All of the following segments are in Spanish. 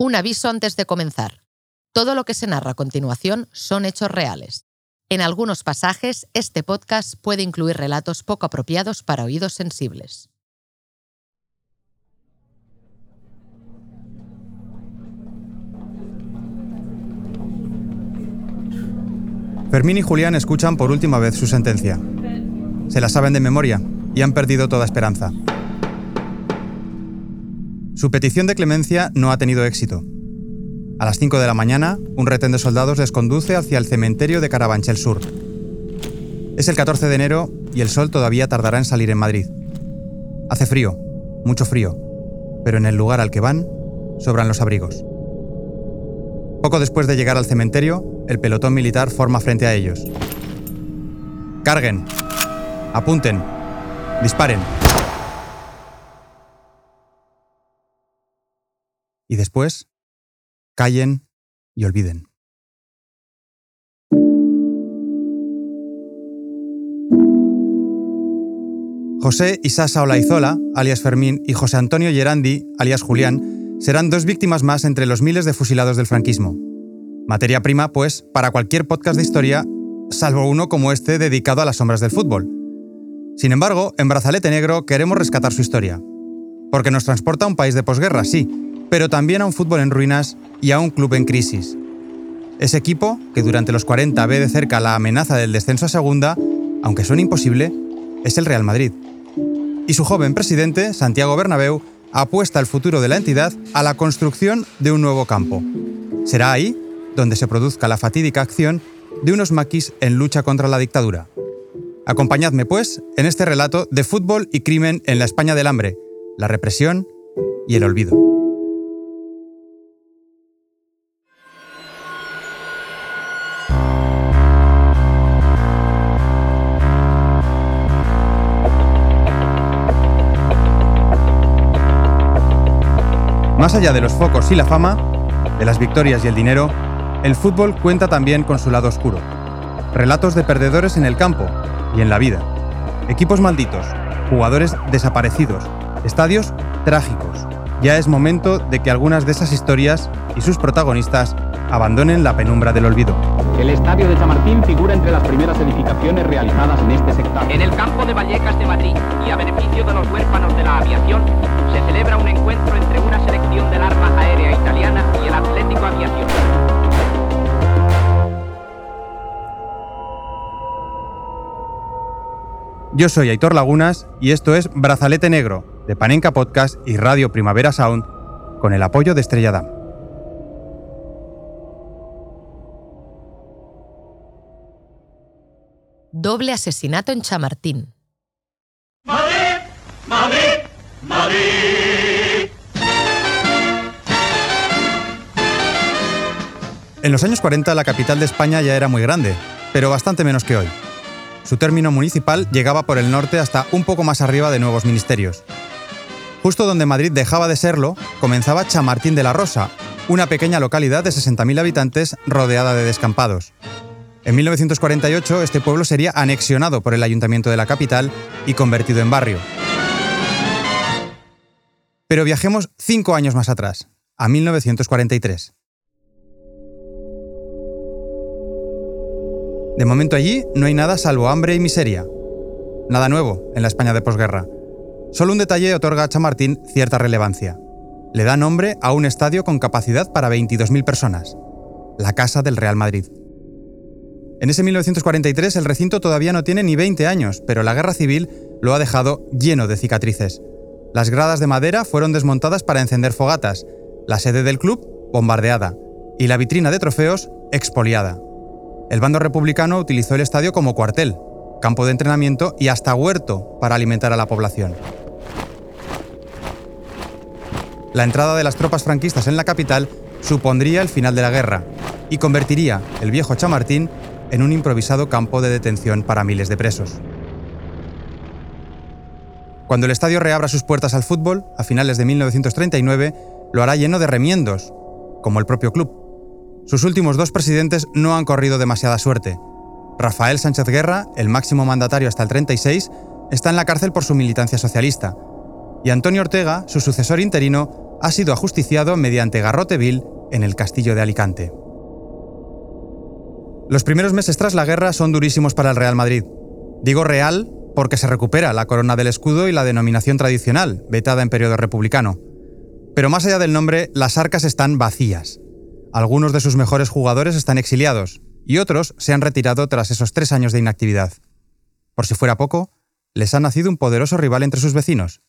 Un aviso antes de comenzar. Todo lo que se narra a continuación son hechos reales. En algunos pasajes, este podcast puede incluir relatos poco apropiados para oídos sensibles. Fermín y Julián escuchan por última vez su sentencia. Se la saben de memoria y han perdido toda esperanza. Su petición de clemencia no ha tenido éxito. A las 5 de la mañana, un retén de soldados les conduce hacia el cementerio de Carabanchel Sur. Es el 14 de enero y el sol todavía tardará en salir en Madrid. Hace frío, mucho frío, pero en el lugar al que van sobran los abrigos. Poco después de llegar al cementerio, el pelotón militar forma frente a ellos. Carguen, apunten, disparen. Y después callen y olviden. José y Sasa Olaizola, alias Fermín, y José Antonio Gerandi, alias Julián, serán dos víctimas más entre los miles de fusilados del franquismo. Materia prima, pues, para cualquier podcast de historia, salvo uno como este dedicado a las sombras del fútbol. Sin embargo, en Brazalete Negro queremos rescatar su historia. Porque nos transporta a un país de posguerra, sí, pero también a un fútbol en ruinas y a un club en crisis. Ese equipo, que durante los 40 ve de cerca la amenaza del descenso a segunda, aunque suene imposible, es el Real Madrid. Y su joven presidente, Santiago Bernabéu, apuesta el futuro de la entidad a la construcción de un nuevo campo. Será ahí donde se produzca la fatídica acción de unos maquis en lucha contra la dictadura. Acompañadme, pues, en este relato de fútbol y crimen en la España del hambre, la represión y el olvido. Más allá de los focos y la fama, de las victorias y el dinero, el fútbol cuenta también con su lado oscuro. Relatos de perdedores en el campo y en la vida. Equipos malditos, jugadores desaparecidos, estadios trágicos. Ya es momento de que algunas de esas historias y sus protagonistas abandonen la penumbra del olvido. El estadio de Chamartín figura entre las primeras edificaciones realizadas en este sector. En el campo de Vallecas de Madrid y a beneficio de los huérfanos de la aviación, se celebra un encuentro entre una selección del arma aérea italiana y el Atlético Aviación. Yo soy Aitor Lagunas y esto es Brazalete Negro, de Panenka Podcast y Radio Primavera Sound, con el apoyo de Estrella Damm. Doble asesinato en Chamartín. En los años 40 la capital de España ya era muy grande, pero bastante menos que hoy. Su término municipal llegaba por el norte hasta un poco más arriba de nuevos ministerios. Justo donde Madrid dejaba de serlo, comenzaba Chamartín de la Rosa, una pequeña localidad de 60.000 habitantes rodeada de descampados. En 1948 este pueblo sería anexionado por el ayuntamiento de la capital y convertido en barrio. Pero viajemos cinco años más atrás, a 1943. De momento allí no hay nada salvo hambre y miseria. Nada nuevo en la España de posguerra. Solo un detalle otorga a Chamartín cierta relevancia. Le da nombre a un estadio con capacidad para 22.000 personas, la Casa del Real Madrid. En ese 1943 el recinto todavía no tiene ni 20 años, pero la guerra civil lo ha dejado lleno de cicatrices. Las gradas de madera fueron desmontadas para encender fogatas, la sede del club bombardeada y la vitrina de trofeos expoliada. El bando republicano utilizó el estadio como cuartel, campo de entrenamiento y hasta huerto para alimentar a la población. La entrada de las tropas franquistas en la capital supondría el final de la guerra y convertiría el viejo Chamartín en un improvisado campo de detención para miles de presos. Cuando el estadio reabra sus puertas al fútbol, a finales de 1939, lo hará lleno de remiendos, como el propio club. Sus últimos dos presidentes no han corrido demasiada suerte. Rafael Sánchez Guerra, el máximo mandatario hasta el 36, está en la cárcel por su militancia socialista, y Antonio Ortega, su sucesor interino, ha sido ajusticiado mediante garrote vil en el castillo de Alicante. Los primeros meses tras la guerra son durísimos para el Real Madrid. Digo real porque se recupera la corona del escudo y la denominación tradicional, vetada en periodo republicano. Pero más allá del nombre, las arcas están vacías. Algunos de sus mejores jugadores están exiliados y otros se han retirado tras esos tres años de inactividad. Por si fuera poco, les ha nacido un poderoso rival entre sus vecinos,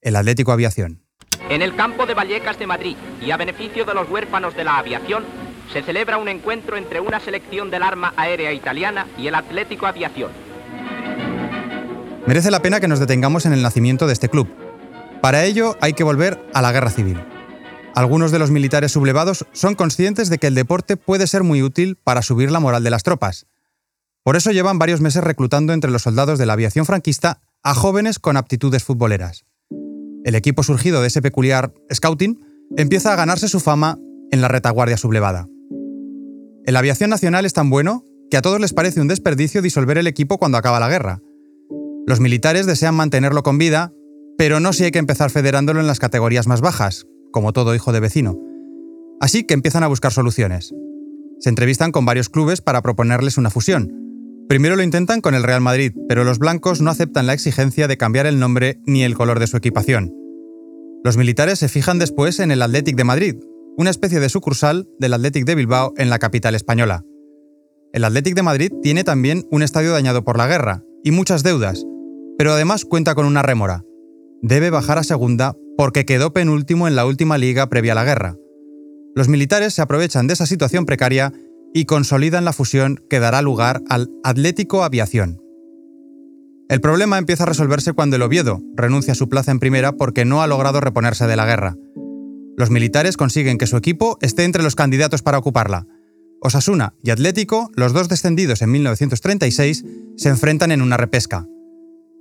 el Atlético Aviación. En el campo de Vallecas de Madrid y a beneficio de los huérfanos de la aviación, se celebra un encuentro entre una selección del Arma Aérea Italiana y el Atlético Aviación. Merece la pena que nos detengamos en el nacimiento de este club. Para ello hay que volver a la guerra civil. Algunos de los militares sublevados son conscientes de que el deporte puede ser muy útil para subir la moral de las tropas. Por eso llevan varios meses reclutando entre los soldados de la aviación franquista a jóvenes con aptitudes futboleras. El equipo surgido de ese peculiar scouting empieza a ganarse su fama en la retaguardia sublevada. En la aviación nacional es tan bueno que a todos les parece un desperdicio disolver el equipo cuando acaba la guerra. Los militares desean mantenerlo con vida, pero no si hay que empezar federándolo en las categorías más bajas, como todo hijo de vecino. Así que empiezan a buscar soluciones. Se entrevistan con varios clubes para proponerles una fusión. Primero lo intentan con el Real Madrid, pero los blancos no aceptan la exigencia de cambiar el nombre ni el color de su equipación. Los militares se fijan después en el Athletic de Madrid, una especie de sucursal del Athletic de Bilbao en la capital española. El Athletic de Madrid tiene también un estadio dañado por la guerra y muchas deudas, pero además cuenta con una rémora. Debe bajar a segunda porque quedó penúltimo en la última liga previa a la guerra. Los militares se aprovechan de esa situación precaria y consolidan la fusión que dará lugar al Atlético Aviación. El problema empieza a resolverse cuando el Oviedo renuncia a su plaza en primera porque no ha logrado reponerse de la guerra. Los militares consiguen que su equipo esté entre los candidatos para ocuparla. Osasuna y Atlético, los dos descendidos en 1936, se enfrentan en una repesca.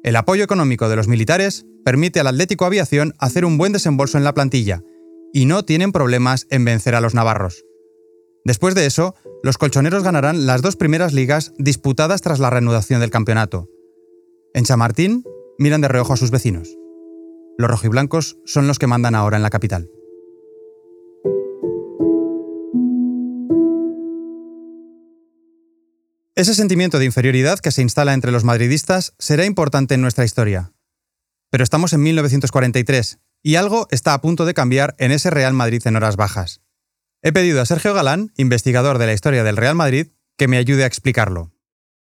El apoyo económico de los militares permite al Atlético Aviación hacer un buen desembolso en la plantilla, y no tienen problemas en vencer a los navarros. Después de eso, los colchoneros ganarán las dos primeras ligas disputadas tras la reanudación del campeonato. En Chamartín, miran de reojo a sus vecinos. Los rojiblancos son los que mandan ahora en la capital. Ese sentimiento de inferioridad que se instala entre los madridistas será importante en nuestra historia. Pero estamos en 1943 y algo está a punto de cambiar en ese Real Madrid en horas bajas. He pedido a Sergio Galán, investigador de la historia del Real Madrid, que me ayude a explicarlo.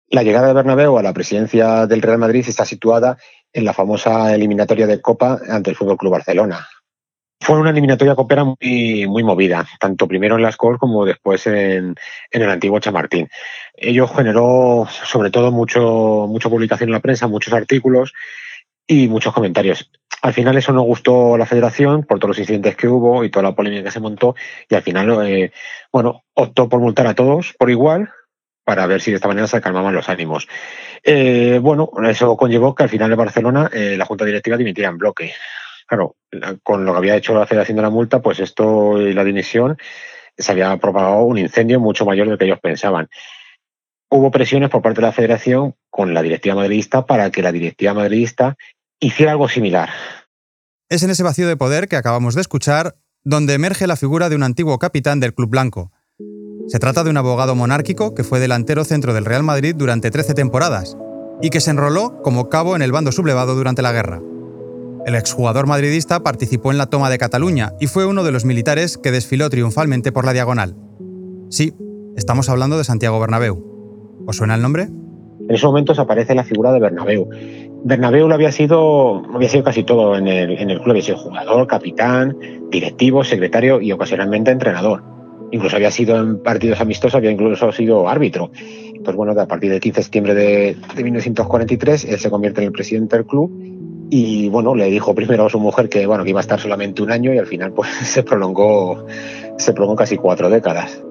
La llegada de Bernabéu a la presidencia del Real Madrid está situada en la famosa eliminatoria de Copa ante el Fútbol Club Barcelona. Fue una eliminatoria copera muy, muy movida, tanto primero en las Corts como después en, en, el antiguo Chamartín. Ello generó sobre todo mucho, mucha publicación en la prensa, muchos artículos y muchos comentarios. Al final eso no gustó a la federación por todos los incidentes que hubo y toda la polémica que se montó y al final, eh, bueno, optó por multar a todos por igual para ver si de esta manera se calmaban los ánimos. Eh, bueno, eso conllevó que al final de Barcelona eh, la Junta Directiva dimitiera en bloque. Claro, con lo que había hecho la Federación de la Multa, pues esto y la dimisión se había propagado un incendio mucho mayor del que ellos pensaban. Hubo presiones por parte de la Federación con la directiva madridista para que la directiva madridista hiciera algo similar. Es en ese vacío de poder que acabamos de escuchar donde emerge la figura de un antiguo capitán del Club Blanco. Se trata de un abogado monárquico que fue delantero centro del Real Madrid durante 13 temporadas y que se enroló como cabo en el bando sublevado durante la guerra. El exjugador madridista participó en la toma de Cataluña y fue uno de los militares que desfiló triunfalmente por la diagonal. Sí, estamos hablando de Santiago Bernabéu. ¿Os suena el nombre? En esos momentos aparece la figura de Bernabéu. Bernabéu lo había sido, había sido casi todo en el, club, había sido jugador, capitán, directivo, secretario y ocasionalmente entrenador. Incluso había sido en partidos amistosos, había incluso sido árbitro. Pues bueno, a partir del 15 de septiembre de, de 1943, él se convierte en el presidente del club y bueno, le dijo primero a su mujer que bueno, que iba a estar solamente un año y al final pues se prolongó, se prolongó casi cuatro décadas.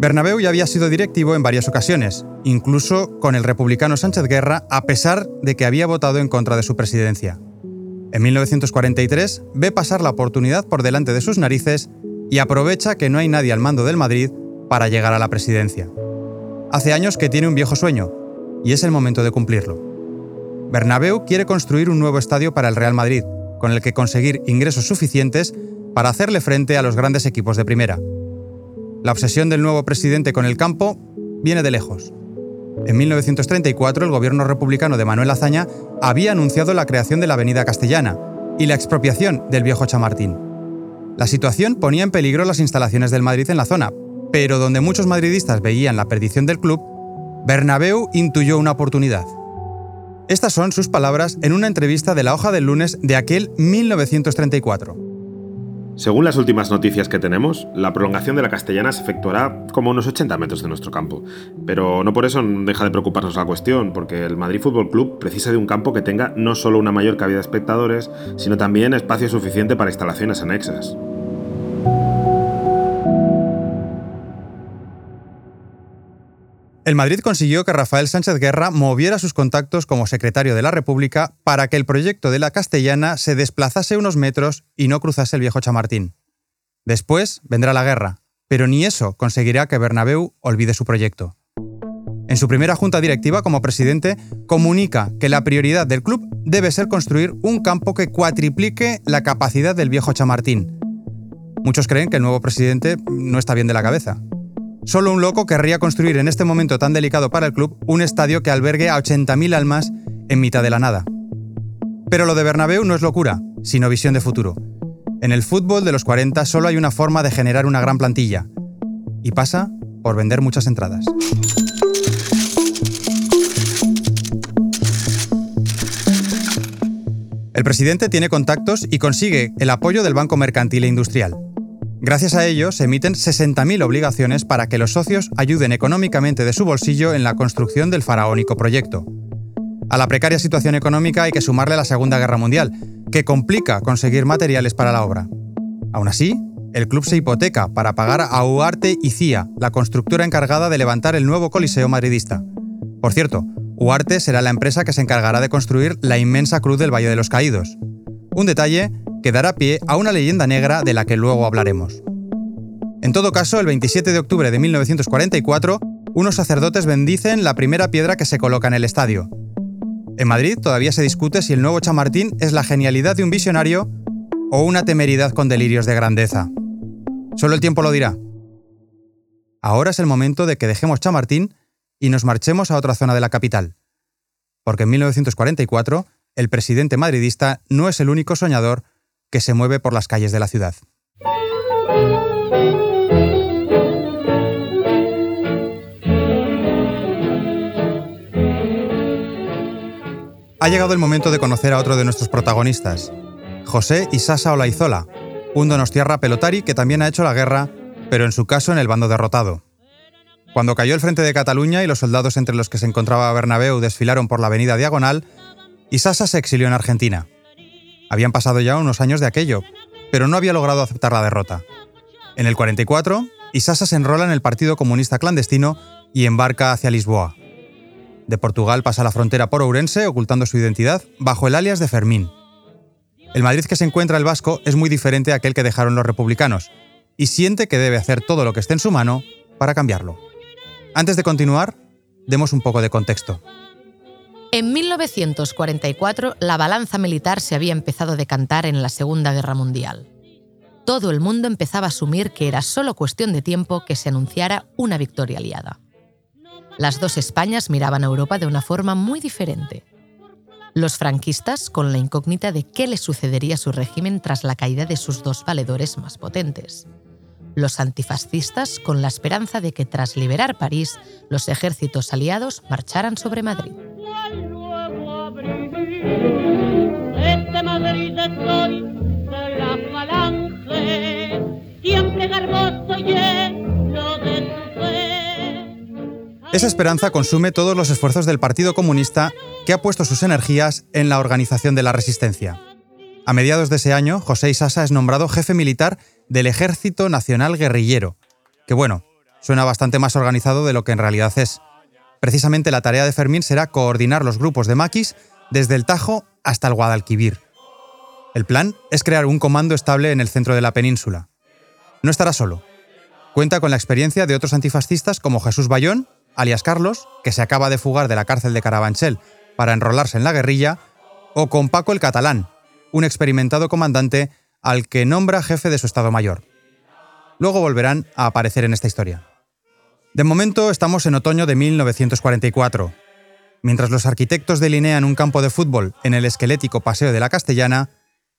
Bernabéu ya había sido directivo en varias ocasiones, incluso con el republicano Sánchez Guerra, a pesar de que había votado en contra de su presidencia. En 1943 ve pasar la oportunidad por delante de sus narices y aprovecha que no hay nadie al mando del Madrid para llegar a la presidencia. Hace años que tiene un viejo sueño, y es el momento de cumplirlo. Bernabéu quiere construir un nuevo estadio para el Real Madrid, con el que conseguir ingresos suficientes para hacerle frente a los grandes equipos de primera. La obsesión del nuevo presidente con el campo viene de lejos. En 1934 el gobierno republicano de Manuel Azaña había anunciado la creación de la Avenida Castellana y la expropiación del viejo Chamartín. La situación ponía en peligro las instalaciones del Madrid en la zona, pero donde muchos madridistas veían la perdición del club, Bernabéu intuyó una oportunidad. Estas son sus palabras en una entrevista de la hoja del lunes de aquel 1934. Según las últimas noticias que tenemos, la prolongación de la Castellana se efectuará como unos 80 metros de nuestro campo. Pero no por eso deja de preocuparnos la cuestión, porque el Madrid Fútbol Club precisa de un campo que tenga no solo una mayor cabida de espectadores, sino también espacio suficiente para instalaciones anexas. El Madrid consiguió que Rafael Sánchez Guerra moviera sus contactos como secretario de la República para que el proyecto de la Castellana se desplazase unos metros y no cruzase el viejo Chamartín. Después vendrá la guerra, pero ni eso conseguirá que Bernabéu olvide su proyecto. En su primera junta directiva como presidente, comunica que la prioridad del club debe ser construir un campo que cuatriplique la capacidad del viejo Chamartín. Muchos creen que el nuevo presidente no está bien de la cabeza. Solo un loco querría construir en este momento tan delicado para el club un estadio que albergue a 80.000 almas en mitad de la nada. Pero lo de Bernabéu no es locura, sino visión de futuro. En el fútbol de los 40 solo hay una forma de generar una gran plantilla, y pasa por vender muchas entradas. El presidente tiene contactos y consigue el apoyo del Banco Mercantil e Industrial. Gracias a ello, se emiten 60.000 obligaciones para que los socios ayuden económicamente de su bolsillo en la construcción del faraónico proyecto. A la precaria situación económica hay que sumarle la Segunda Guerra Mundial, que complica conseguir materiales para la obra. Aún así, el club se hipoteca para pagar a Uarte y CIA, la constructora encargada de levantar el nuevo Coliseo madridista. Por cierto, Uarte será la empresa que se encargará de construir la inmensa cruz del Valle de los Caídos. Un detalle que dará pie a una leyenda negra de la que luego hablaremos. En todo caso, el 27 de octubre de 1944, unos sacerdotes bendicen la primera piedra que se coloca en el estadio. En Madrid todavía se discute si el nuevo Chamartín es la genialidad de un visionario o una temeridad con delirios de grandeza. Solo el tiempo lo dirá. Ahora es el momento de que dejemos Chamartín y nos marchemos a otra zona de la capital. Porque en 1944, el presidente madridista no es el único soñador que se mueve por las calles de la ciudad. Ha llegado el momento de conocer a otro de nuestros protagonistas, José Isasa Olaizola, un donostiarra pelotari que también ha hecho la guerra, pero en su caso en el bando derrotado. Cuando cayó el frente de Cataluña y los soldados entre los que se encontraba Bernabéu desfilaron por la avenida Diagonal, Isasa se exilió en Argentina. Habían pasado ya unos años de aquello, pero no había logrado aceptar la derrota. En el 44, Isasa se enrola en el Partido Comunista Clandestino y embarca hacia Lisboa. De Portugal pasa la frontera por Ourense, ocultando su identidad, bajo el alias de Fermín. El Madrid que se encuentra el Vasco es muy diferente a aquel que dejaron los republicanos, y siente que debe hacer todo lo que esté en su mano para cambiarlo. Antes de continuar, demos un poco de contexto. En 1944, la balanza militar se había empezado a decantar en la Segunda Guerra Mundial. Todo el mundo empezaba a asumir que era solo cuestión de tiempo que se anunciara una victoria aliada. Las dos Españas miraban a Europa de una forma muy diferente. Los franquistas con la incógnita de qué le sucedería a su régimen tras la caída de sus dos valedores más potentes. Los antifascistas con la esperanza de que tras liberar París, los ejércitos aliados marcharan sobre Madrid. Madrid de la falange, lleno de fe. Esa esperanza consume todos los esfuerzos del Partido Comunista que ha puesto sus energías en la organización de la resistencia. A mediados de ese año, José Isasa es nombrado jefe militar del Ejército Nacional Guerrillero, que bueno, suena bastante más organizado de lo que en realidad es. Precisamente la tarea de Fermín será coordinar los grupos de maquis desde el Tajo hasta el Guadalquivir. El plan es crear un comando estable en el centro de la península. No estará solo. Cuenta con la experiencia de otros antifascistas como Jesús Bayón, alias Carlos, que se acaba de fugar de la cárcel de Carabanchel para enrolarse en la guerrilla, o con Paco el Catalán, un experimentado comandante al que nombra jefe de su Estado Mayor. Luego volverán a aparecer en esta historia. De momento estamos en otoño de 1944. Mientras los arquitectos delinean un campo de fútbol en el esquelético Paseo de la Castellana,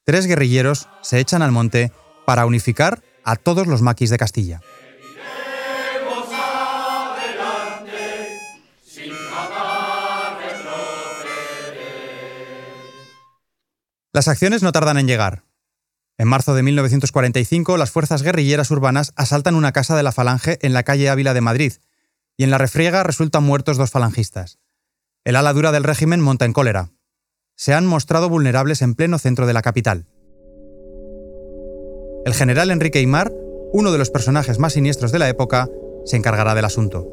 tres guerrilleros se echan al monte para unificar a todos los maquis de Castilla. Las acciones no tardan en llegar. En marzo de 1945, las fuerzas guerrilleras urbanas asaltan una casa de la Falange en la calle Ávila de Madrid, y en la refriega resultan muertos dos falangistas. El ala dura del régimen monta en cólera. Se han mostrado vulnerables en pleno centro de la capital. El general Enrique Aymar, uno de los personajes más siniestros de la época, se encargará del asunto.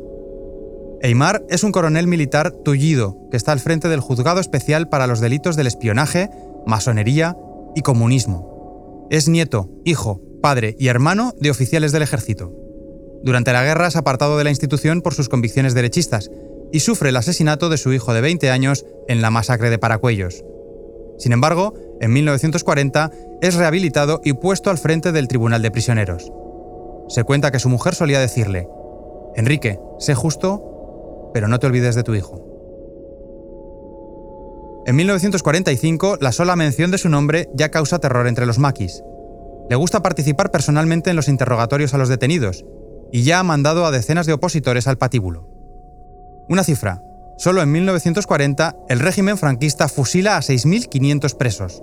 Aymar es un coronel militar tullido que está al frente del Juzgado Especial para los Delitos del Espionaje masonería y comunismo. Es nieto, hijo, padre y hermano de oficiales del ejército. Durante la guerra es apartado de la institución por sus convicciones derechistas y sufre el asesinato de su hijo de 20 años en la masacre de Paracuellos. Sin embargo, en 1940 es rehabilitado y puesto al frente del Tribunal de Prisioneros. Se cuenta que su mujer solía decirle, Enrique, sé justo, pero no te olvides de tu hijo. En 1945, la sola mención de su nombre ya causa terror entre los maquis. Le gusta participar personalmente en los interrogatorios a los detenidos, y ya ha mandado a decenas de opositores al patíbulo. Una cifra. Solo en 1940, el régimen franquista fusila a 6.500 presos.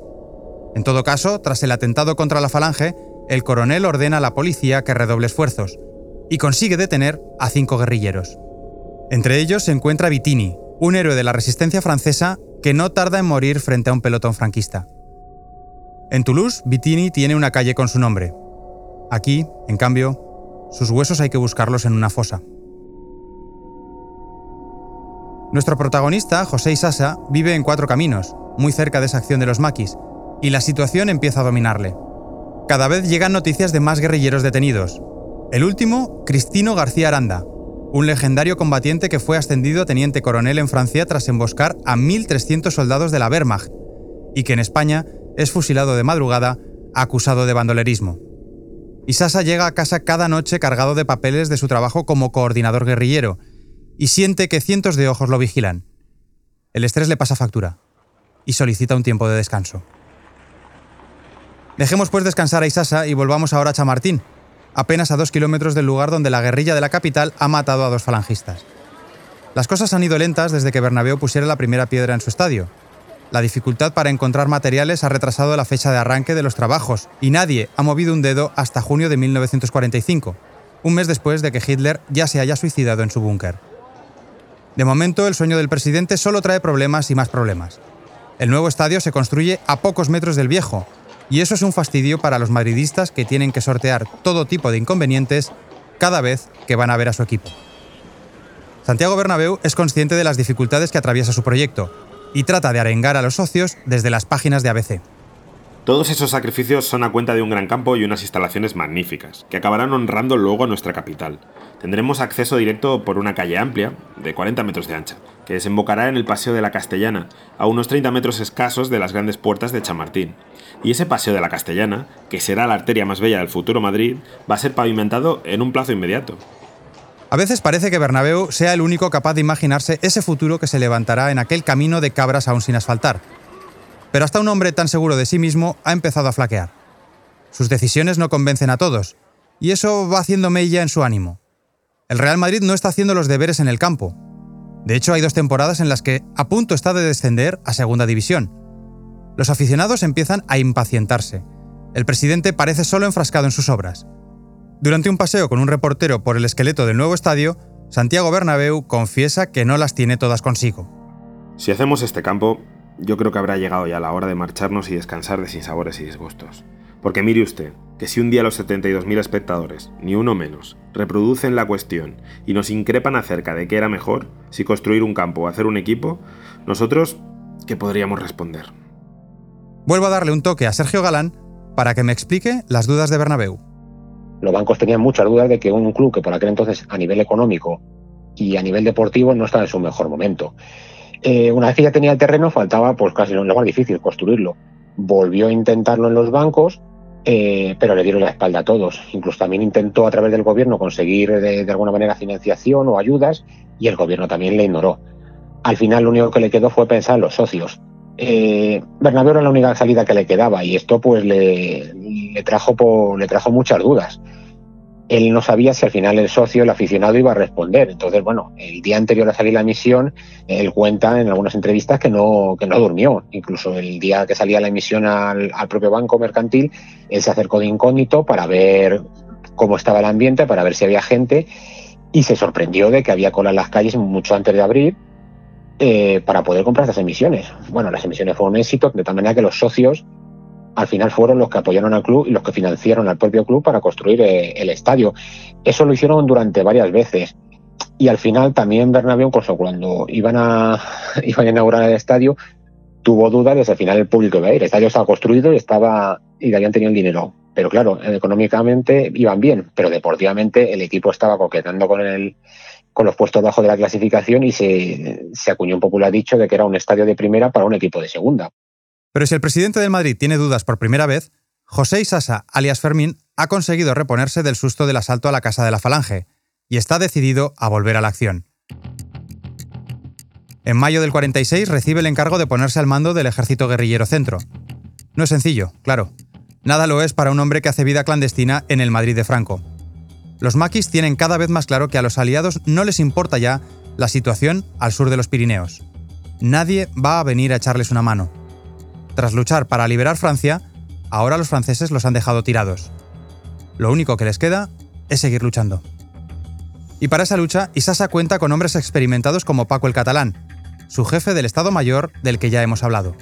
En todo caso, tras el atentado contra la Falange, el coronel ordena a la policía que redoble esfuerzos, y consigue detener a cinco guerrilleros. Entre ellos se encuentra Vitini, un héroe de la resistencia francesa que no tarda en morir frente a un pelotón franquista. En Toulouse, Vitini tiene una calle con su nombre. Aquí, en cambio, sus huesos hay que buscarlos en una fosa. Nuestro protagonista, José Isasa, vive en Cuatro Caminos, muy cerca de esa acción de los maquis, y la situación empieza a dominarle. Cada vez llegan noticias de más guerrilleros detenidos. El último, Cristino García Aranda, un legendario combatiente que fue ascendido a teniente coronel en Francia tras emboscar a 1.300 soldados de la Wehrmacht, y que en España es fusilado de madrugada acusado de bandolerismo. Isasa llega a casa cada noche cargado de papeles de su trabajo como coordinador guerrillero, y siente que cientos de ojos lo vigilan. El estrés le pasa factura, y solicita un tiempo de descanso. Dejemos pues descansar a Isasa y volvamos ahora a Chamartín, apenas a dos kilómetros del lugar donde la guerrilla de la capital ha matado a dos falangistas. Las cosas han ido lentas desde que Bernabéu pusiera la primera piedra en su estadio. La dificultad para encontrar materiales ha retrasado la fecha de arranque de los trabajos y nadie ha movido un dedo hasta junio de 1945, un mes después de que Hitler ya se haya suicidado en su búnker. De momento, el sueño del presidente solo trae problemas y más problemas. El nuevo estadio se construye a pocos metros del viejo, y eso es un fastidio para los madridistas que tienen que sortear todo tipo de inconvenientes cada vez que van a ver a su equipo. Santiago Bernabéu es consciente de las dificultades que atraviesa su proyecto y trata de arengar a los socios desde las páginas de ABC. Todos esos sacrificios son a cuenta de un gran campo y unas instalaciones magníficas, que acabarán honrando luego a nuestra capital. Tendremos acceso directo por una calle amplia, de 40 metros de ancha, que desembocará en el Paseo de la Castellana, a unos 30 metros escasos de las grandes puertas de Chamartín. Y ese Paseo de la Castellana, que será la arteria más bella del futuro Madrid, va a ser pavimentado en un plazo inmediato. A veces parece que Bernabéu sea el único capaz de imaginarse ese futuro que se levantará en aquel camino de cabras aún sin asfaltar, pero hasta un hombre tan seguro de sí mismo ha empezado a flaquear. Sus decisiones no convencen a todos, y eso va haciendo mella en su ánimo. El Real Madrid no está haciendo los deberes en el campo. De hecho, hay dos temporadas en las que a punto está de descender a Segunda División. Los aficionados empiezan a impacientarse. El presidente parece solo enfrascado en sus obras. Durante un paseo con un reportero por el esqueleto del nuevo estadio, Santiago Bernabéu confiesa que no las tiene todas consigo. Si hacemos este campo, yo creo que habrá llegado ya la hora de marcharnos y descansar de sinsabores y disgustos. Porque mire usted, que si un día los 72.000 espectadores, ni uno menos, reproducen la cuestión y nos increpan acerca de qué era mejor, si construir un campo o hacer un equipo, nosotros, ¿qué podríamos responder? Vuelvo a darle un toque a Sergio Galán para que me explique las dudas de Bernabéu. Los bancos tenían muchas dudas de que un club que por aquel entonces a nivel económico y a nivel deportivo no estaba en su mejor momento. Eh, una vez que ya tenía el terreno, faltaba pues casi lo más difícil, construirlo. Volvió a intentarlo en los bancos eh, pero le dieron la espalda a todos. Incluso también intentó a través del gobierno conseguir de, de alguna manera financiación o ayudas y el gobierno también le ignoró. Al final lo único que le quedó fue pensar en los socios. Eh, era la única salida que le quedaba y esto pues le, trajo le trajo muchas dudas él no sabía si al final el socio, el aficionado, iba a responder. Entonces, bueno, el día anterior a salir la emisión, él cuenta en algunas entrevistas que no, que no durmió. Incluso el día que salía la emisión al, al propio banco mercantil, él se acercó de incógnito para ver cómo estaba el ambiente, para ver si había gente, y se sorprendió de que había cola en las calles mucho antes de abrir eh, para poder comprar estas emisiones. Bueno, las emisiones fueron un éxito, de tal manera que los socios al final fueron los que apoyaron al club y los que financiaron al propio club para construir eh, el estadio. Eso lo hicieron durante varias veces. Y al final también Bernabéu, cuando iban a, iban a inaugurar el estadio, tuvo dudas de al final el público iba a ir. El estadio estaba construido y estaba y habían tenido el dinero. Pero claro, económicamente iban bien, pero deportivamente el equipo estaba coquetando con el con los puestos bajo de la clasificación y se, se acuñó un popular dicho de que era un estadio de primera para un equipo de segunda. Pero si el presidente del Madrid tiene dudas por primera vez, José Isasa, alias Fermín, ha conseguido reponerse del susto del asalto a la casa de la Falange y está decidido a volver a la acción. En mayo del 46 recibe el encargo de ponerse al mando del ejército guerrillero centro. No es sencillo, claro. Nada lo es para un hombre que hace vida clandestina en el Madrid de Franco. Los maquis tienen cada vez más claro que a los aliados no les importa ya la situación al sur de los Pirineos. Nadie va a venir a echarles una mano. Tras luchar para liberar Francia, ahora los franceses los han dejado tirados. Lo único que les queda es seguir luchando. Y para esa lucha, Isasa cuenta con hombres experimentados como Paco el Catalán, su jefe del Estado Mayor del que ya hemos hablado.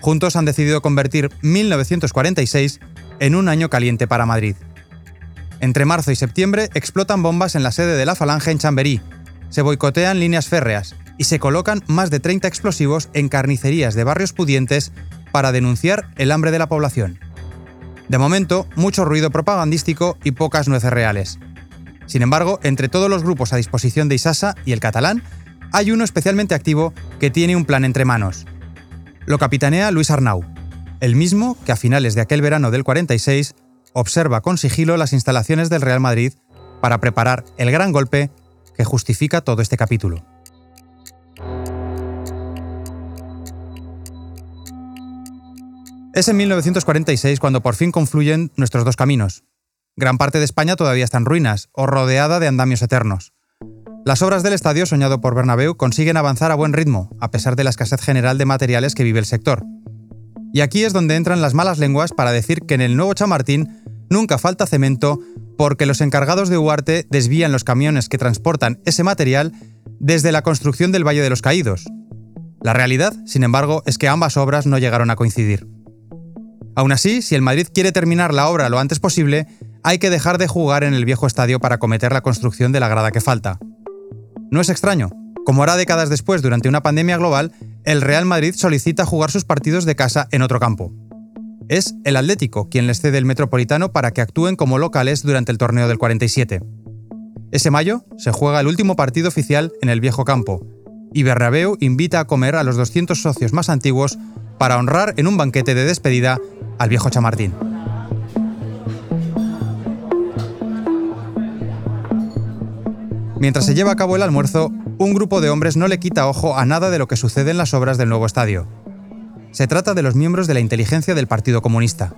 Juntos han decidido convertir 1946 en un año caliente para Madrid. Entre marzo y septiembre explotan bombas en la sede de la Falange en Chamberí, se boicotean líneas férreas, y se colocan más de 30 explosivos en carnicerías de barrios pudientes para denunciar el hambre de la población. De momento, mucho ruido propagandístico y pocas nueces reales. Sin embargo, entre todos los grupos a disposición de Isasa y el catalán, hay uno especialmente activo que tiene un plan entre manos. Lo capitanea Luis Arnau, el mismo que a finales de aquel verano del 46 observa con sigilo las instalaciones del Real Madrid para preparar el gran golpe que justifica todo este capítulo. Es en 1946 cuando por fin confluyen nuestros dos caminos. Gran parte de España todavía está en ruinas o rodeada de andamios eternos. Las obras del estadio soñado por Bernabéu consiguen avanzar a buen ritmo, a pesar de la escasez general de materiales que vive el sector. Y aquí es donde entran las malas lenguas para decir que en el nuevo Chamartín nunca falta cemento porque los encargados de Huarte desvían los camiones que transportan ese material desde la construcción del Valle de los Caídos. La realidad, sin embargo, es que ambas obras no llegaron a coincidir. Aún así, si el Madrid quiere terminar la obra lo antes posible, hay que dejar de jugar en el viejo estadio para cometer la construcción de la grada que falta. No es extraño. Como hará décadas después durante una pandemia global, el Real Madrid solicita jugar sus partidos de casa en otro campo. Es el Atlético quien les cede el Metropolitano para que actúen como locales durante el torneo del 47. Ese mayo se juega el último partido oficial en el viejo campo, y Bernabéu invita a comer a los 200 socios más antiguos para honrar en un banquete de despedida al viejo Chamartín. Mientras se lleva a cabo el almuerzo, un grupo de hombres no le quita ojo a nada de lo que sucede en las obras del nuevo estadio. Se trata de los miembros de la inteligencia del Partido Comunista.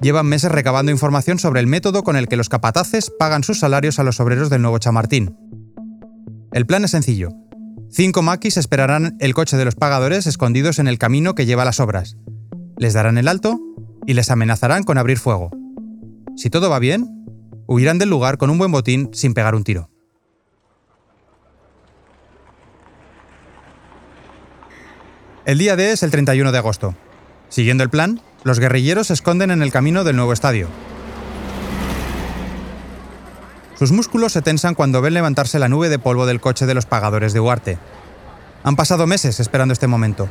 Llevan meses recabando información sobre el método con el que los capataces pagan sus salarios a los obreros del nuevo Chamartín. El plan es sencillo. Cinco maquis esperarán el coche de los pagadores escondidos en el camino que lleva las obras. Les darán el alto y les amenazarán con abrir fuego. Si todo va bien, huirán del lugar con un buen botín sin pegar un tiro. El día D es el 31 de agosto. Siguiendo el plan, los guerrilleros se esconden en el camino del nuevo estadio. Sus músculos se tensan cuando ven levantarse la nube de polvo del coche de los pagadores de Huarte. Han pasado meses esperando este momento.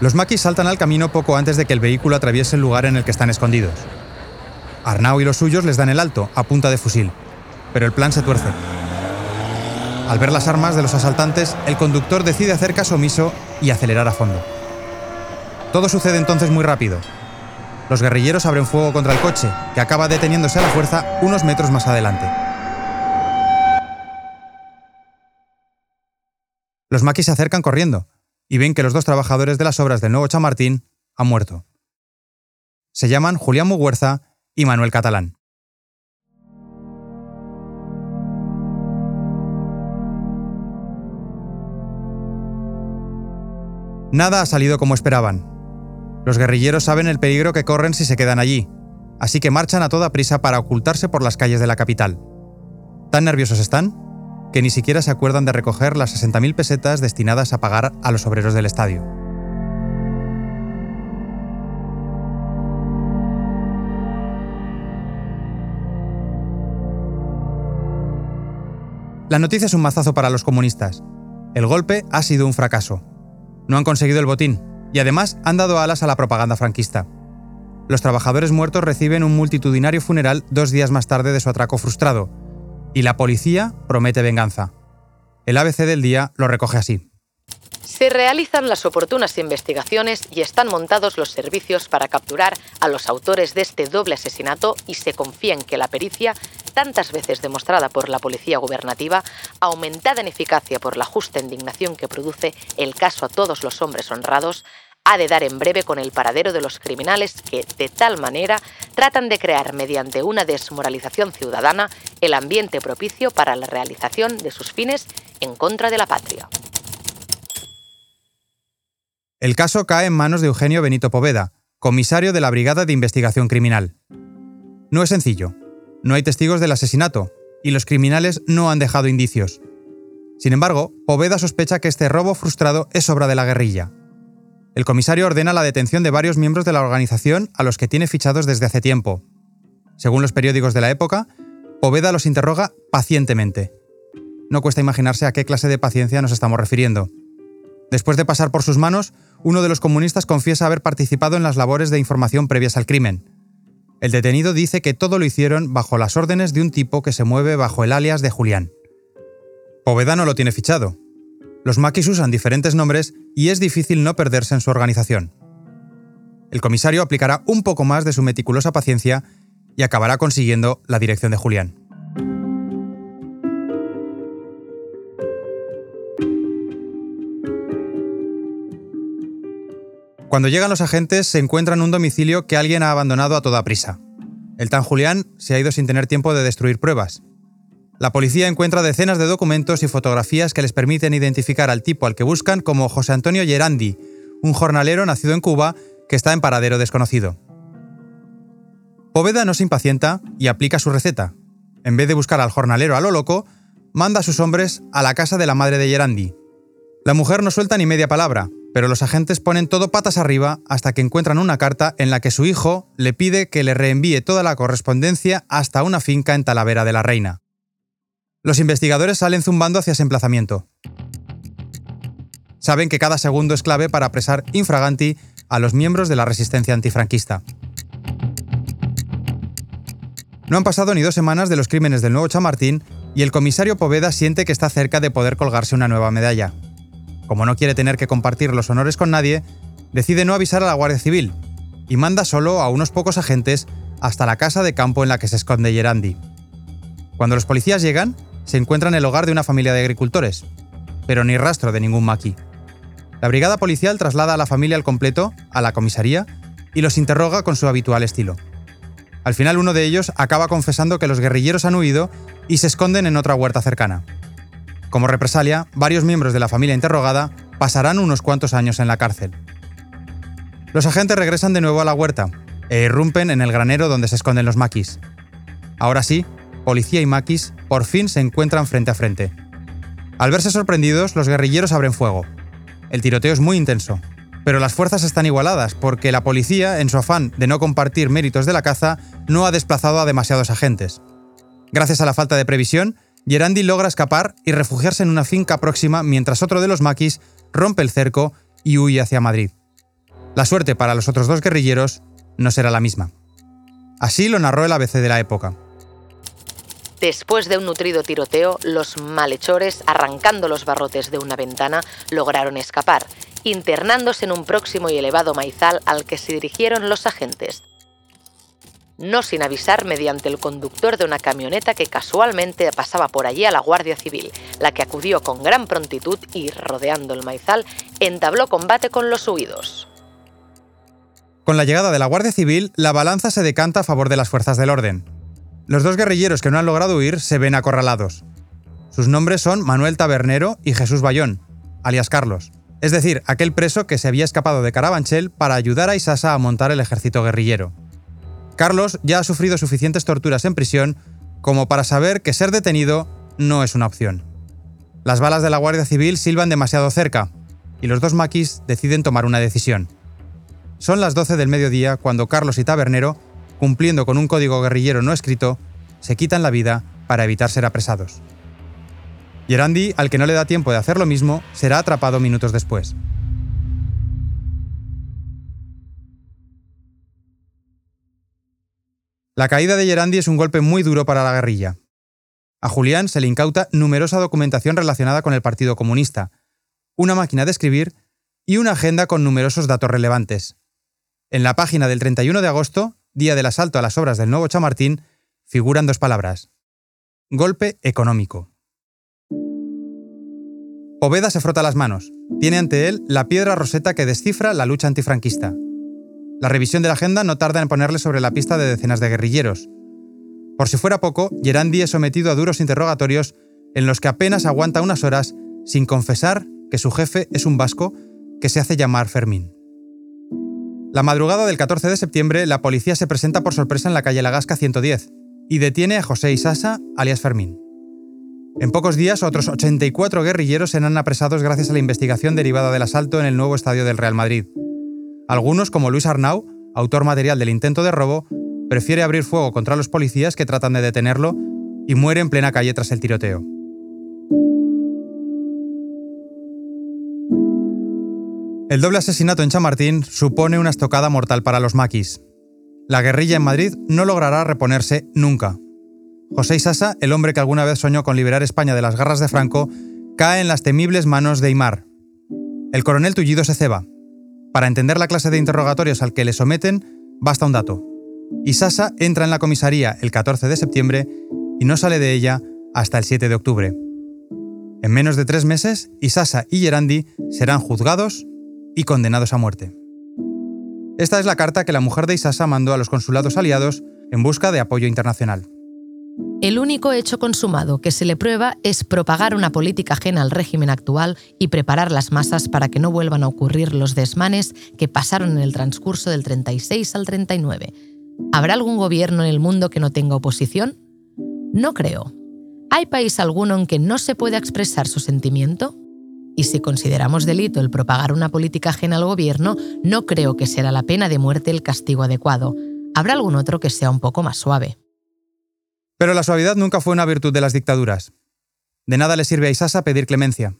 Los maquis saltan al camino poco antes de que el vehículo atraviese el lugar en el que están escondidos. Arnau y los suyos les dan el alto, a punta de fusil, pero el plan se tuerce. Al ver las armas de los asaltantes, el conductor decide hacer caso omiso y acelerar a fondo. Todo sucede entonces muy rápido. Los guerrilleros abren fuego contra el coche, que acaba deteniéndose a la fuerza unos metros más adelante. Los maquis se acercan corriendo y ven que los dos trabajadores de las obras del nuevo Chamartín han muerto. Se llaman Julián Muguerza y Manuel Catalán. Nada ha salido como esperaban. Los guerrilleros saben el peligro que corren si se quedan allí, así que marchan a toda prisa para ocultarse por las calles de la capital. Tan nerviosos están que ni siquiera se acuerdan de recoger las 60.000 pesetas destinadas a pagar a los obreros del estadio. La noticia es un mazazo para los comunistas. El golpe ha sido un fracaso. No han conseguido el botín y además han dado alas a la propaganda franquista. Los trabajadores muertos reciben un multitudinario funeral dos días más tarde de su atraco frustrado, y la policía promete venganza. El ABC del día lo recoge así. Se realizan las oportunas investigaciones y están montados los servicios para capturar a los autores de este doble asesinato y se confía en que la pericia, tantas veces demostrada por la policía gubernativa, aumentada en eficacia por la justa indignación que produce el caso a todos los hombres honrados, ha de dar en breve con el paradero de los criminales que, de tal manera, tratan de crear mediante una desmoralización ciudadana el ambiente propicio para la realización de sus fines en contra de la patria. El caso cae en manos de Eugenio Benito Poveda, comisario de la Brigada de Investigación Criminal. No es sencillo. No hay testigos del asesinato y los criminales no han dejado indicios. Sin embargo, Poveda sospecha que este robo frustrado es obra de la guerrilla el comisario ordena la detención de varios miembros de la organización a los que tiene fichados desde hace tiempo. Según los periódicos de la época, Poveda los interroga pacientemente. No cuesta imaginarse a qué clase de paciencia nos estamos refiriendo. Después de pasar por sus manos, uno de los comunistas confiesa haber participado en las labores de información previas al crimen. El detenido dice que todo lo hicieron bajo las órdenes de un tipo que se mueve bajo el alias de Julián. Poveda no lo tiene fichado, los maquis usan diferentes nombres y es difícil no perderse en su organización. El comisario aplicará un poco más de su meticulosa paciencia y acabará consiguiendo la dirección de Julián. Cuando llegan los agentes se encuentran un domicilio que alguien ha abandonado a toda prisa. El tan Julián se ha ido sin tener tiempo de destruir pruebas, la policía encuentra decenas de documentos y fotografías que les permiten identificar al tipo al que buscan como José Antonio Gerandi, un jornalero nacido en Cuba que está en paradero desconocido. Poveda no se impacienta y aplica su receta. En vez de buscar al jornalero a lo loco, manda a sus hombres a la casa de la madre de Gerandi. La mujer no suelta ni media palabra, pero los agentes ponen todo patas arriba hasta que encuentran una carta en la que su hijo le pide que le reenvíe toda la correspondencia hasta una finca en Talavera de la Reina. Los investigadores salen zumbando hacia ese emplazamiento. Saben que cada segundo es clave para apresar infraganti a los miembros de la resistencia antifranquista. No han pasado ni dos semanas de los crímenes del nuevo Chamartín y el comisario Poveda siente que está cerca de poder colgarse una nueva medalla. Como no quiere tener que compartir los honores con nadie, decide no avisar a la Guardia Civil y manda solo a unos pocos agentes hasta la casa de campo en la que se esconde Gerandi. Cuando los policías llegan, se encuentra en el hogar de una familia de agricultores, pero ni rastro de ningún maqui. La brigada policial traslada a la familia al completo a la comisaría y los interroga con su habitual estilo. Al final uno de ellos acaba confesando que los guerrilleros han huido y se esconden en otra huerta cercana. Como represalia, varios miembros de la familia interrogada pasarán unos cuantos años en la cárcel. Los agentes regresan de nuevo a la huerta e irrumpen en el granero donde se esconden los maquis. Ahora sí, policía y maquis por fin se encuentran frente a frente. Al verse sorprendidos, los guerrilleros abren fuego. El tiroteo es muy intenso, pero las fuerzas están igualadas porque la policía, en su afán de no compartir méritos de la caza, no ha desplazado a demasiados agentes. Gracias a la falta de previsión, Gerandi logra escapar y refugiarse en una finca próxima mientras otro de los maquis rompe el cerco y huye hacia Madrid. La suerte para los otros dos guerrilleros no será la misma. Así lo narró el ABC de la época. Después de un nutrido tiroteo, los malhechores, arrancando los barrotes de una ventana, lograron escapar, internándose en un próximo y elevado maizal al que se dirigieron los agentes. No sin avisar mediante el conductor de una camioneta que casualmente pasaba por allí a la Guardia Civil, la que acudió con gran prontitud y, rodeando el maizal, entabló combate con los huidos. Con la llegada de la Guardia Civil, la balanza se decanta a favor de las fuerzas del orden. Los dos guerrilleros que no han logrado huir se ven acorralados. Sus nombres son Manuel Tabernero y Jesús Bayón, alias Carlos, es decir, aquel preso que se había escapado de Carabanchel para ayudar a Isasa a montar el ejército guerrillero. Carlos ya ha sufrido suficientes torturas en prisión como para saber que ser detenido no es una opción. Las balas de la Guardia Civil silban demasiado cerca y los dos maquis deciden tomar una decisión. Son las 12 del mediodía cuando Carlos y Tabernero, cumpliendo con un código guerrillero no escrito, se quitan la vida para evitar ser apresados. Gerandi, al que no le da tiempo de hacer lo mismo, será atrapado minutos después. La caída de Gerandi es un golpe muy duro para la guerrilla. A Julián se le incauta numerosa documentación relacionada con el Partido Comunista, una máquina de escribir y una agenda con numerosos datos relevantes. En la página del 31 de agosto, día del asalto a las obras del nuevo Chamartín, figuran dos palabras. Golpe económico. Poveda se frota las manos. Tiene ante él la piedra roseta que descifra la lucha antifranquista. La revisión de la agenda no tarda en ponerle sobre la pista de decenas de guerrilleros. Por si fuera poco, Gerandi es sometido a duros interrogatorios en los que apenas aguanta unas horas sin confesar que su jefe es un vasco que se hace llamar Fermín. La madrugada del 14 de septiembre, la policía se presenta por sorpresa en la calle Lagasca 110 y detiene a José Isasa, alias Fermín. En pocos días, otros 84 guerrilleros serán apresados gracias a la investigación derivada del asalto en el nuevo estadio del Real Madrid. Algunos, como Luis Arnau, autor material del intento de robo, prefiere abrir fuego contra los policías que tratan de detenerlo y muere en plena calle tras el tiroteo. El doble asesinato en Chamartín supone una estocada mortal para los maquis. La guerrilla en Madrid no logrará reponerse nunca. José Isasa, el hombre que alguna vez soñó con liberar España de las garras de Franco, cae en las temibles manos de Aymar. El coronel Tullido se ceba, para entender la clase de interrogatorios al que le someten, basta un dato. Isasa entra en la comisaría el 14 de septiembre y no sale de ella hasta el 7 de octubre. En menos de tres meses, Isasa y Gerandi serán juzgados y condenados a muerte. Esta es la carta que la mujer de Isasa mandó a los consulados aliados en busca de apoyo internacional. El único hecho consumado que se le prueba es propagar una política ajena al régimen actual y preparar las masas para que no vuelvan a ocurrir los desmanes que pasaron en el transcurso del 36 al 39. ¿Habrá algún gobierno en el mundo que no tenga oposición? No creo. ¿Hay país alguno en que no se pueda expresar su sentimiento? Y si consideramos delito el propagar una política ajena al gobierno, no creo que será la pena de muerte el castigo adecuado. Habrá algún otro que sea un poco más suave. Pero la suavidad nunca fue una virtud de las dictaduras. De nada le sirve a Isasa pedir clemencia.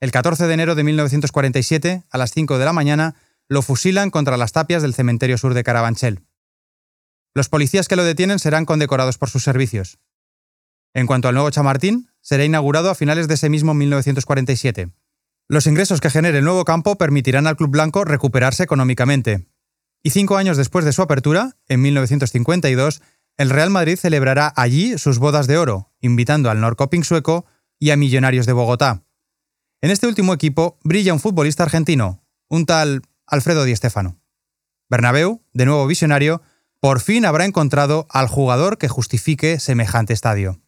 El 14 de enero de 1947, a las 5 de la mañana, lo fusilan contra las tapias del cementerio sur de Carabanchel. Los policías que lo detienen serán condecorados por sus servicios. En cuanto al nuevo Chamartín, será inaugurado a finales de ese mismo 1947. Los ingresos que genere el nuevo campo permitirán al Club Blanco recuperarse económicamente. Y cinco años después de su apertura, en 1952, el Real Madrid celebrará allí sus bodas de oro, invitando al Norcoping sueco y a Millonarios de Bogotá. En este último equipo brilla un futbolista argentino, un tal Alfredo Di Stéfano. Bernabéu, de nuevo visionario, por fin habrá encontrado al jugador que justifique semejante estadio.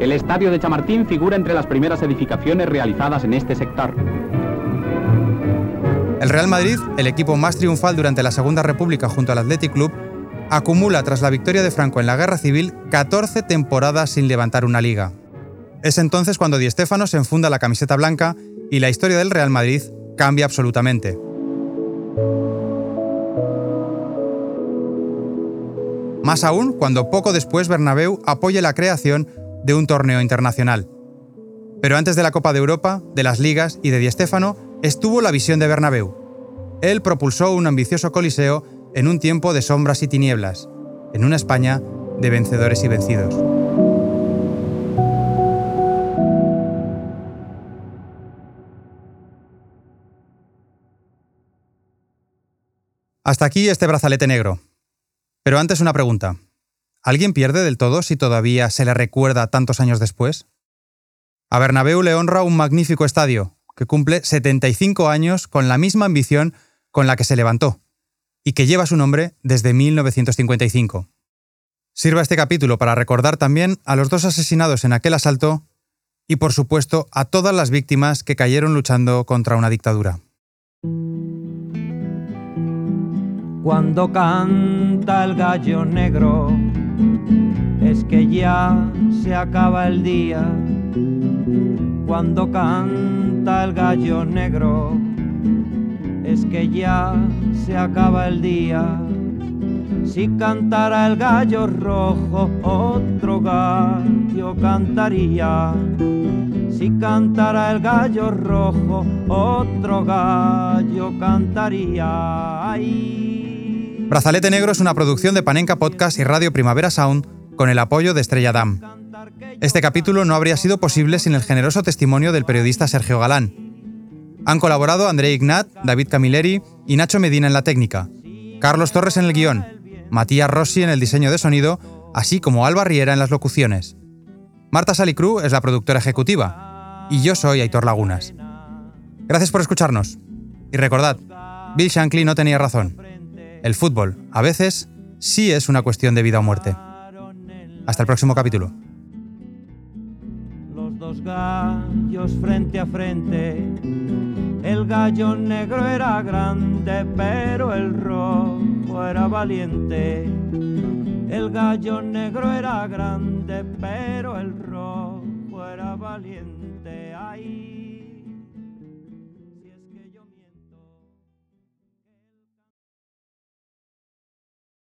El estadio de Chamartín figura entre las primeras edificaciones realizadas en este sector. El Real Madrid, el equipo más triunfal durante la Segunda República junto al Athletic Club, acumula tras la victoria de Franco en la Guerra Civil 14 temporadas sin levantar una liga. Es entonces cuando Di Stéfano se enfunda la camiseta blanca y la historia del Real Madrid cambia absolutamente. Más aún cuando poco después Bernabéu apoya la creación de un torneo internacional. Pero antes de la Copa de Europa, de las ligas y de Di Stéfano, estuvo la visión de Bernabéu. Él propulsó un ambicioso coliseo en un tiempo de sombras y tinieblas, en una España de vencedores y vencidos. Hasta aquí este brazalete negro. Pero antes una pregunta. ¿Alguien pierde del todo si todavía se le recuerda tantos años después? A Bernabéu le honra un magnífico estadio, que cumple 75 años con la misma ambición con la que se levantó, y que lleva su nombre desde 1955. Sirva este capítulo para recordar también a los dos asesinados en aquel asalto y, por supuesto, a todas las víctimas que cayeron luchando contra una dictadura. Cuando canta el gallo negro, es que ya se acaba el día. Cuando canta el gallo negro, es que ya se acaba el día. Si cantara el gallo rojo, otro gallo cantaría. Si cantara el gallo rojo, otro gallo cantaría. Brazalete Negro es una producción de Panenka Podcast y Radio Primavera Sound con el apoyo de Estrella Damm. Este capítulo no habría sido posible sin el generoso testimonio del periodista Sergio Galán. Han colaborado André Ignat, David Camilleri y Nacho Medina en la técnica, Carlos Torres en el guion, Matías Rossi en el diseño de sonido, así como Alba Riera en las locuciones. Marta Salicru es la productora ejecutiva y yo soy Aitor Lagunas. Gracias por escucharnos. Y recordad, Bill Shankly no tenía razón. El fútbol, a veces, sí es una cuestión de vida o muerte. Hasta el próximo capítulo. Los dos gallos frente a frente. El gallo negro era grande, pero el rojo era valiente. El gallo negro era grande, pero el rojo era valiente. Ay.